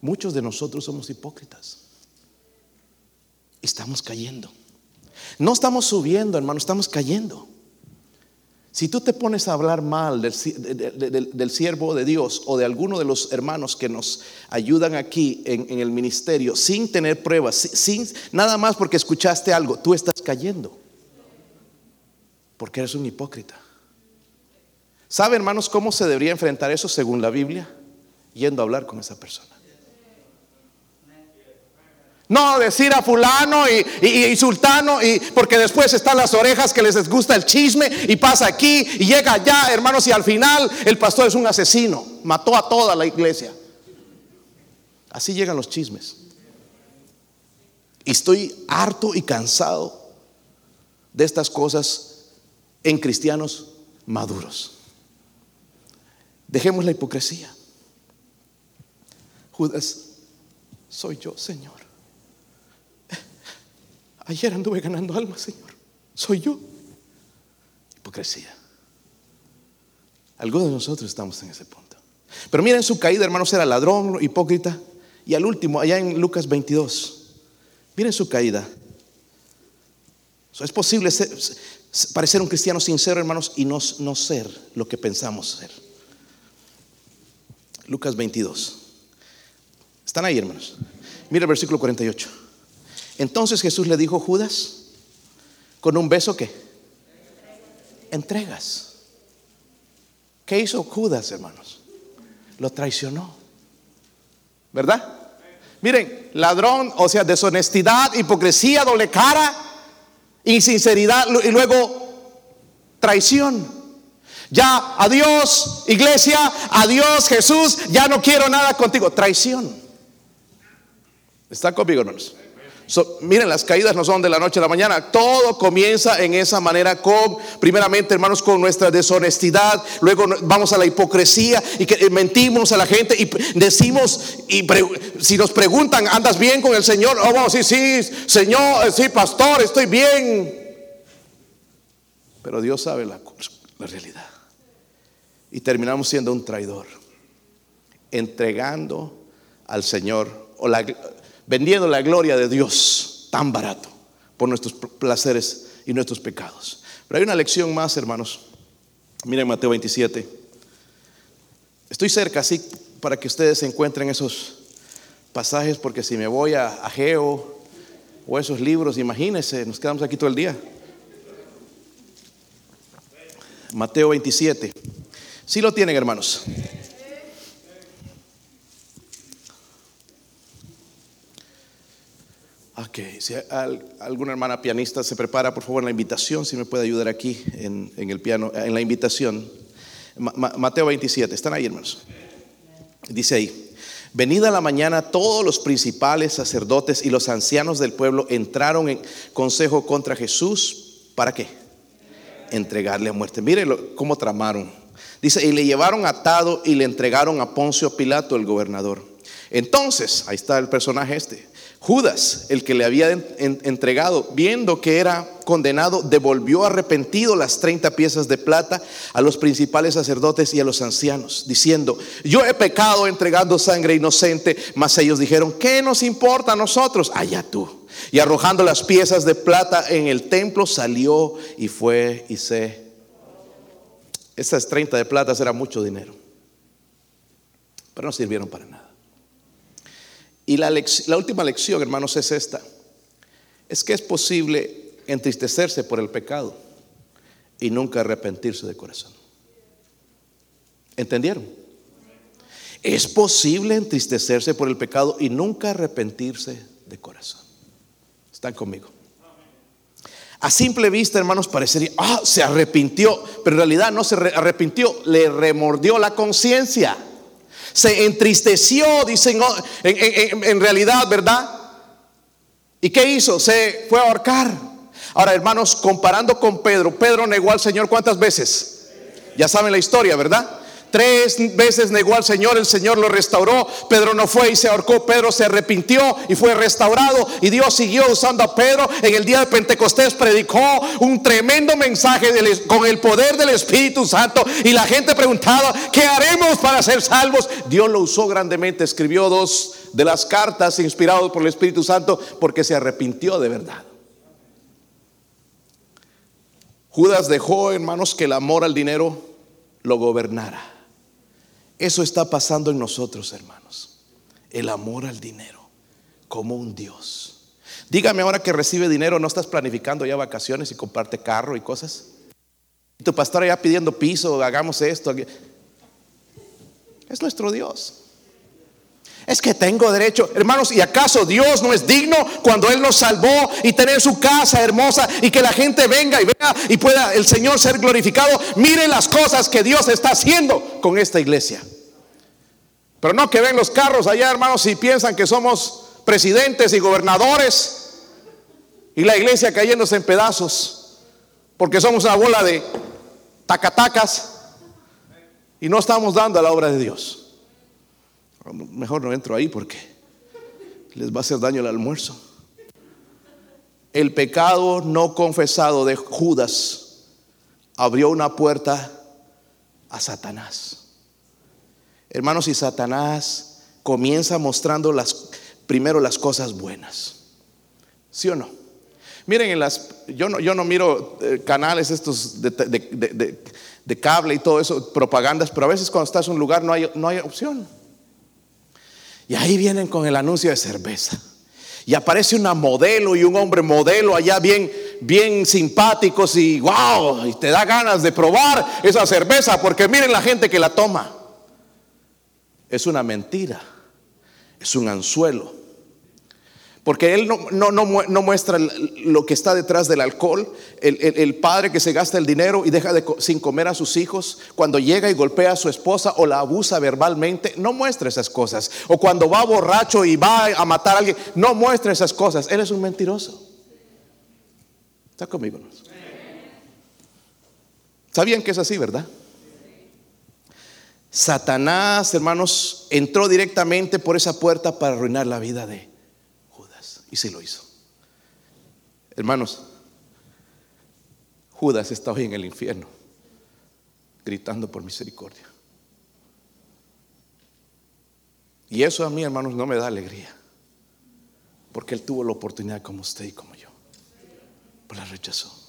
Muchos de nosotros somos hipócritas. Estamos cayendo. No estamos subiendo, hermano, estamos cayendo. Si tú te pones a hablar mal del, siervo de Dios o de alguno de los hermanos que nos ayudan aquí en, el ministerio sin tener pruebas, sin, nada más porque escuchaste algo, tú estás cayendo. Porque eres un hipócrita. ¿Sabe, hermanos, cómo se debería enfrentar eso según la Biblia? Yendo a hablar con esa persona. No decir a fulano y, sultano, y, porque después están las orejas que les gusta el chisme y pasa aquí y llega allá, hermanos, y al final el pastor es un asesino, mató a toda la iglesia. Así llegan los chismes. Y estoy harto y cansado de estas cosas en cristianos maduros. Dejemos la hipocresía. Judas, soy yo, Señor. Ayer anduve ganando almas, Señor. Soy yo. Hipocresía. Algunos de nosotros estamos en ese punto. Pero miren su caída, hermanos, era ladrón, hipócrita. Y al último, allá en Lucas 22, miren su caída. Es posible parecer un cristiano sincero, hermanos, y no, no ser lo que pensamos ser. Lucas 22. ¿Están ahí, hermanos? Mira el versículo 48. Entonces Jesús le dijo, Judas, con un beso que entregas. ¿Qué hizo Judas, hermanos? Lo traicionó. ¿Verdad? Miren, ladrón, o sea, deshonestidad, hipocresía, doble cara, insinceridad y luego traición. Ya, adiós, iglesia, adiós, Jesús, ya no quiero nada contigo. Traición. ¿Está conmigo, hermanos? Miren, las caídas no son de la noche a la mañana. Todo comienza en esa manera con, primeramente, hermanos, con nuestra deshonestidad. Luego vamos a la hipocresía y que eh, mentimos a la gente y decimos, y si nos preguntan, ¿andas bien con el Señor? Oh, decir, sí, Señor, eh, sí, pastor, estoy bien. Pero Dios sabe la, la realidad. Y terminamos siendo un traidor, entregando al Señor o la vendiendo la gloria de Dios tan barato por nuestros placeres y nuestros pecados. Pero hay una lección más, hermanos. Miren Mateo 27. Estoy cerca, así, para que ustedes encuentren esos pasajes, porque si me voy a, Geo o esos libros, imagínense, nos quedamos aquí todo el día. Mateo 27. Si lo tienen, hermanos. Ok, si alguna hermana pianista se prepara, por favor, en la invitación, si me puede ayudar aquí en, el piano, en la invitación. Mateo 27, ¿están ahí, hermanos? Dice ahí, venida la mañana, todos los principales sacerdotes y los ancianos del pueblo entraron en consejo contra Jesús. ¿Para qué? Entregarle a muerte. Miren cómo tramaron. Dice, y le llevaron atado y le entregaron a Poncio Pilato, el gobernador. Entonces, ahí está el personaje este. Judas, el que le había entregado, viendo que era condenado, devolvió arrepentido las 30 piezas de plata a los principales sacerdotes y a los ancianos, diciendo, yo he pecado entregando sangre inocente, mas ellos dijeron, ¿qué nos importa a nosotros? Allá tú. Y arrojando las piezas de plata en el templo, salió y fue y se... Esas 30 de plata era mucho dinero, pero no sirvieron para nada. Y la, última lección, hermanos, es esta. Es que es posible entristecerse por el pecado y nunca arrepentirse de corazón. ¿Entendieron? Es posible entristecerse por el pecado y nunca arrepentirse de corazón. ¿Están conmigo? A simple vista, hermanos, parecería, ah, se arrepintió, pero en realidad no se arrepintió, le remordió la conciencia se entristeció, dicen oh, en, realidad, ¿verdad? ¿Y qué hizo? Se fue a ahorcar. Ahora, hermanos, comparando con Pedro, Pedro negó al Señor cuántas veces? Ya saben la historia, ¿verdad? Tres veces negó al Señor, el Señor lo restauró. Pedro no fue y se ahorcó. Pedro se arrepintió y fue restaurado. Y Dios siguió usando a Pedro. En el día de Pentecostés predicó un tremendo mensaje con el poder del Espíritu Santo. Y la gente preguntaba, ¿qué haremos para ser salvos? Dios lo usó grandemente. Escribió dos de las cartas inspirados por el Espíritu Santo porque se arrepintió de verdad. Judas dejó, hermanos, que el amor al dinero lo gobernara. Eso está pasando en nosotros, hermanos. El amor al dinero como un Dios. Dígame ahora que recibe dinero, ¿no estás planificando ya vacaciones y comparte carro y cosas? Y tu pastor ya pidiendo piso, hagamos esto. Es nuestro Dios. Es que tengo derecho, hermanos, ¿y acaso Dios no es digno cuando Él nos salvó y tener su casa hermosa y que la gente venga y vea y pueda el Señor ser glorificado? Miren las cosas que Dios está haciendo con esta iglesia. Pero no que ven los carros allá, hermanos, y piensan que somos presidentes y gobernadores y la iglesia cayéndose en pedazos, porque somos una bola de tacatacas y no estamos dando a la obra de Dios. Mejor no entro ahí porque les va a hacer daño el almuerzo. El pecado no confesado de Judas abrió una puerta a Satanás. Hermanos, y Satanás comienza mostrando las, primero las cosas buenas. ¿Sí o no? Miren, en las, yo, no, yo no miro eh, canales estos de, cable y todo eso, propagandas, pero a veces cuando estás en un lugar no hay, no hay opción. Y ahí vienen con el anuncio de cerveza. Y aparece una modelo y un hombre modelo allá bien, bien simpáticos y wow, y te da ganas de probar esa cerveza porque miren la gente que la toma es una mentira, es un anzuelo. Porque él no, no, muestra lo que está detrás del alcohol, el, padre que se gasta el dinero y deja de, sin comer a sus hijos, cuando llega y golpea a su esposa o la abusa verbalmente, no muestra esas cosas. O cuando va borracho y va a matar a alguien, no muestra esas cosas. Él es un mentiroso. ¿Está conmigo? ¿Sabían que es así, verdad? Satanás, hermanos, entró directamente por esa puerta para arruinar la vida de Judas. Y sí lo hizo. Hermanos, Judas está hoy en el infierno, gritando por misericordia. Y eso a mí, hermanos, no me da alegría. Porque él tuvo la oportunidad como usted y como yo. Pero la rechazó.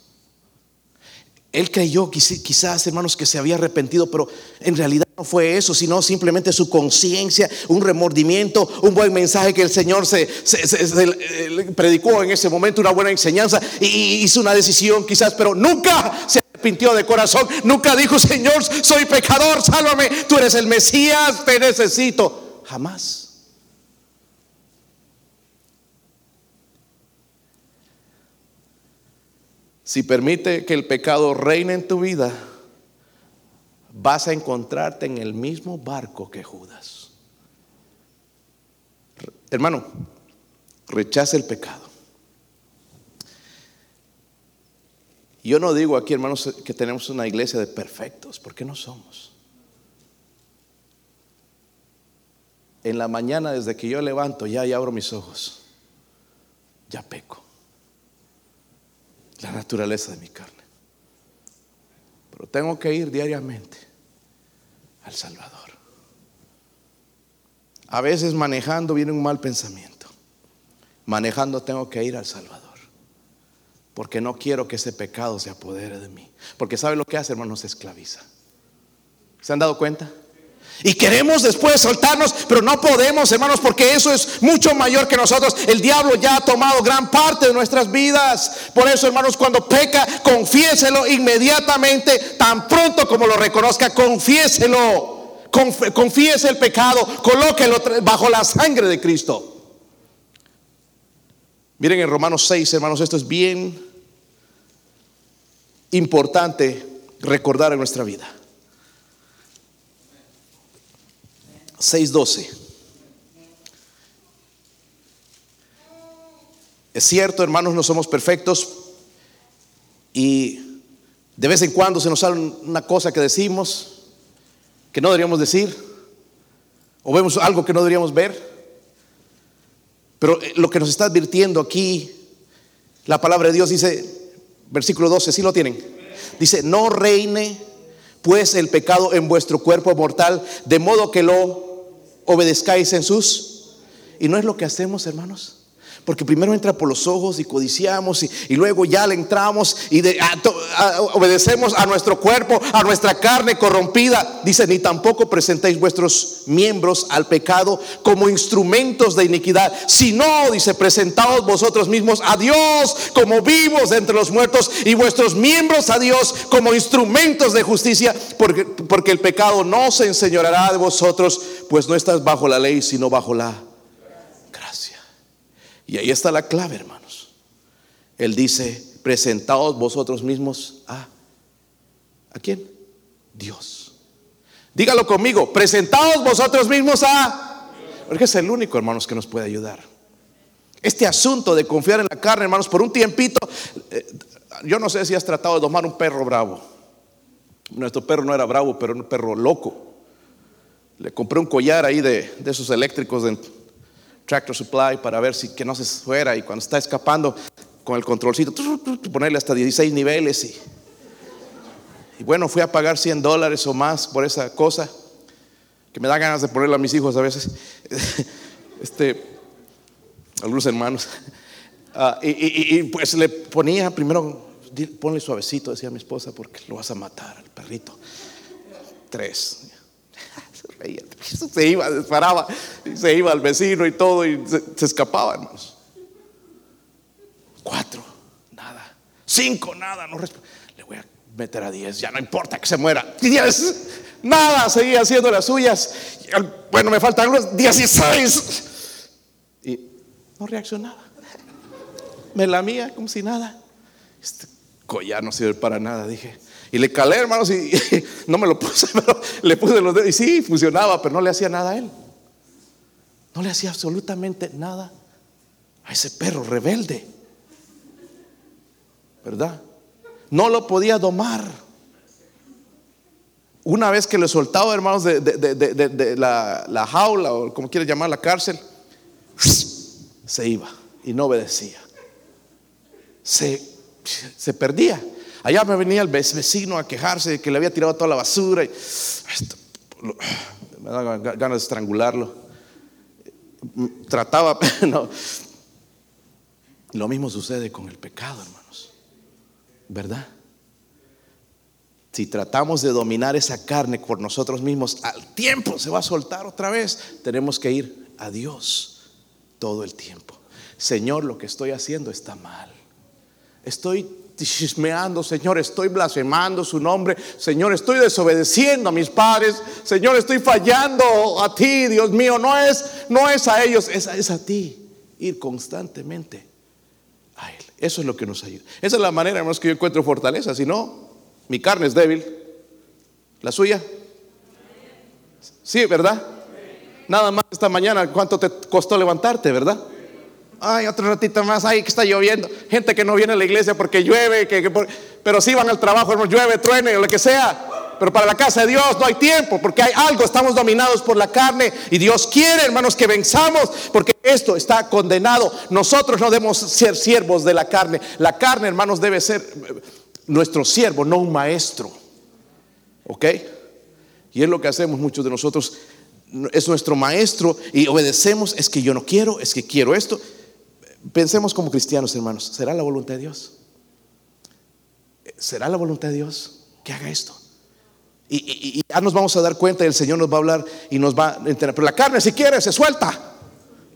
Él creyó quizás, hermanos, que se había arrepentido, pero en realidad no fue eso, sino simplemente su conciencia, un remordimiento, un buen mensaje que el Señor se, predicó en ese momento, una buena enseñanza, y hizo una decisión quizás, pero nunca se arrepintió de corazón, nunca dijo, Señor, soy pecador, sálvame, tú eres el Mesías, te necesito. Jamás. Si permite que el pecado reine en tu vida, vas a encontrarte en el mismo barco que Judas. Hermano, rechaza el pecado. Yo no digo aquí, hermanos, que tenemos una iglesia de perfectos, porque no somos. En la mañana, desde que yo levanto, ya y abro mis ojos, ya peco. La naturaleza de mi carne. Pero tengo que ir diariamente al Salvador. A veces manejando viene un mal pensamiento. Manejando tengo que ir al Salvador. Porque no quiero que ese pecado se apodere de mí. Porque ¿sabe lo que hace, hermano? Se esclaviza. ¿Se han dado cuenta? Y queremos después soltarnos, pero no podemos, hermanos, porque eso es mucho mayor que nosotros. El diablo ya ha tomado gran parte de nuestras vidas. Por eso, hermanos, cuando peca, confiéselo inmediatamente, tan pronto como lo reconozca, confiéselo. Confiese el pecado, colóquelo bajo la sangre de Cristo. Miren en Romanos 6, hermanos, esto es bien importante recordar en nuestra vida. 6.12. Es cierto, hermanos, no somos perfectos y de vez en cuando se nos sale una cosa que decimos que no deberíamos decir o vemos algo que no deberíamos ver. Pero eh, lo que nos está advirtiendo aquí, la palabra de Dios dice, versículo 12, si lo tienen? Dice, no reine pues el pecado en vuestro cuerpo mortal, de modo que lo obedezcáis en sus... Y no es lo que hacemos, hermanos. Porque primero entra por los ojos y codiciamos y, luego ya le entramos y obedecemos a nuestro cuerpo, a nuestra carne corrompida. Dice, ni tampoco presentéis vuestros miembros al pecado como instrumentos de iniquidad, sino, dice, presentaos vosotros mismos a Dios como vivos entre los muertos y vuestros miembros a Dios como instrumentos de justicia, porque, porque el pecado no se enseñorará de vosotros, pues no estás bajo la ley, sino bajo la y ahí está la clave, hermanos. Él dice, presentaos vosotros mismos a... ¿A quién? Dios. Dígalo conmigo, presentaos vosotros mismos a... Porque es el único, hermanos, que nos puede ayudar. Este asunto de confiar en la carne, hermanos, por un tiempito, eh, yo no sé si has tratado de domar un perro bravo. Nuestro perro no era bravo, pero era un perro loco. Le compré un collar ahí de, de esos eléctricos de, Tractor Supply para ver si que no se fuera y cuando está escapando con el controlcito, ponerle hasta 16 niveles y, y bueno, fui a pagar 100 dólares o más por esa cosa que me da ganas de ponerle a mis hijos a veces. Este, algunos hermanos. Ah, y, y, pues le ponía primero, ponle suavecito, decía mi esposa, porque lo vas a matar al perrito. Tres se iba, disparaba, se iba al vecino y todo y se, escapaba, hermanos. Cuatro, nada. Cinco, nada. No Le voy a meter a diez, ya no importa que se muera. Diez, nada, seguía haciendo las suyas. Bueno, me faltan los dieciséis. Y no reaccionaba. Me lamía como si nada. Este collar no sirve para nada, dije. Y le calé, hermanos, y, no me lo puse, le puse los dedos. Y sí, funcionaba, pero no le hacía nada a él. No le hacía absolutamente nada a ese perro rebelde. ¿Verdad? No lo podía domar. Una vez que le soltaba, hermanos, de, la, la, jaula, o como quiere llamar la cárcel, se iba y no obedecía. Se, se perdía. Allá me venía el vecino a quejarse de que le había tirado toda la basura y me daba ganas de estrangularlo. Trataba, no. Lo mismo sucede con el pecado, hermanos. ¿Verdad? Si tratamos de dominar esa carne por nosotros mismos, al tiempo se va a soltar otra vez. Tenemos que ir a Dios todo el tiempo. Señor, lo que estoy haciendo está mal. Estoy chismeando, Señor, estoy blasfemando su nombre, Señor, estoy desobedeciendo a mis padres, Señor, estoy fallando a ti, Dios mío, no es, no es a ellos, es, es a ti, ir constantemente a Él. Eso es lo que nos ayuda. Esa es la manera, hermanos, que yo encuentro fortaleza, si no, mi carne es débil. ¿La suya? Sí, ¿verdad? Nada más esta mañana, ¿cuánto te costó levantarte, verdad? Ay, otro ratito más, ay, que está lloviendo. Gente que no viene a la iglesia porque llueve, que, pero sí van al trabajo, hermano, llueve, truene o lo que sea. Pero para la casa de Dios no hay tiempo, porque hay algo, estamos dominados por la carne y Dios quiere, hermanos, que venzamos, porque esto está condenado. Nosotros no debemos ser siervos de la carne. La carne, hermanos, debe ser eh, nuestro siervo, no un maestro. ¿Ok? Y es lo que hacemos muchos de nosotros. Es nuestro maestro y obedecemos. Es que yo no quiero, es que quiero esto. Pensemos como cristianos, hermanos. ¿Será la voluntad de Dios? ¿Será la voluntad de Dios que haga esto? Y, ya nos vamos a dar cuenta el Señor nos va a hablar y nos va a enterar. Pero la carne, si quiere, se suelta.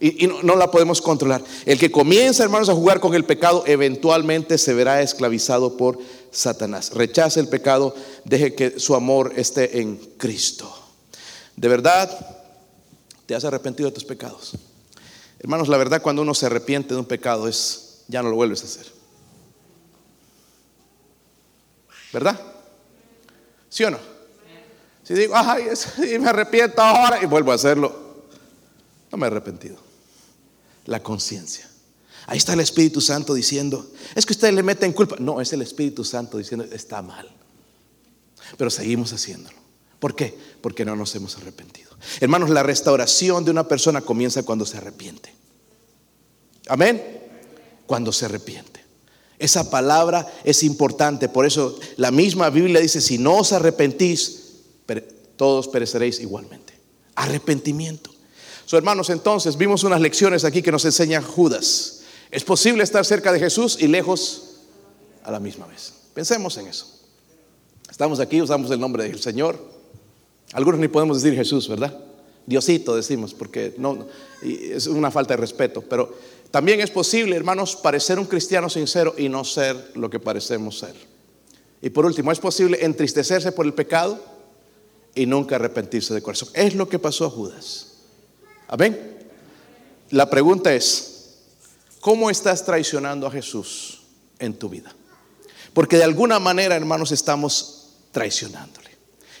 Y, no, la podemos controlar. El que comienza, hermanos, a jugar con el pecado, eventualmente se verá esclavizado por Satanás. Rechace el pecado, deje que su amor esté en Cristo. De verdad, te has arrepentido de tus pecados. Hermanos, la verdad, cuando uno se arrepiente de un pecado, es ya no lo vuelves a hacer. ¿Verdad? ¿Sí o no? Si digo, ay, me arrepiento ahora y vuelvo a hacerlo, no me he arrepentido. La conciencia. Ahí está el Espíritu Santo diciendo, es que usted le mete en culpa. No, es el Espíritu Santo diciendo, está mal. Pero seguimos haciéndolo. ¿Por qué? Porque no nos hemos arrepentido. Hermanos, la restauración de una persona comienza cuando se arrepiente. Amén. Cuando se arrepiente. Esa palabra es importante. Por eso la misma Biblia dice, si no os arrepentís, todos pereceréis igualmente. Arrepentimiento. So, hermanos, entonces vimos unas lecciones aquí que nos enseña Judas. Es posible estar cerca de Jesús y lejos a la misma vez. Pensemos en eso. Estamos aquí, usamos el nombre del Señor. Algunos ni podemos decir Jesús, ¿verdad? Diosito decimos, porque no, es una falta de respeto. Pero también es posible, hermanos, parecer un cristiano sincero y no ser lo que parecemos ser. Y por último, es posible entristecerse por el pecado y nunca arrepentirse de corazón. Es lo que pasó a Judas. Amén. La pregunta es, ¿cómo estás traicionando a Jesús en tu vida? Porque de alguna manera, hermanos, estamos traicionándole.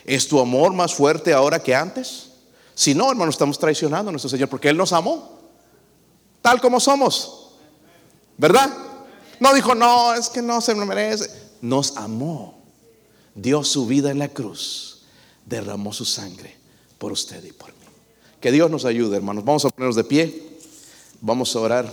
¿Es tu amor más fuerte ahora que antes? Si no, hermanos, estamos traicionando a nuestro Señor porque Él nos amó, tal como somos. ¿Verdad? No dijo, no, es que no se me merece. Nos amó. Dio su vida en la cruz derramó su sangre por usted y por mí. Que Dios nos ayude, hermanos. Vamos a ponernos de pie. Vamos a orar.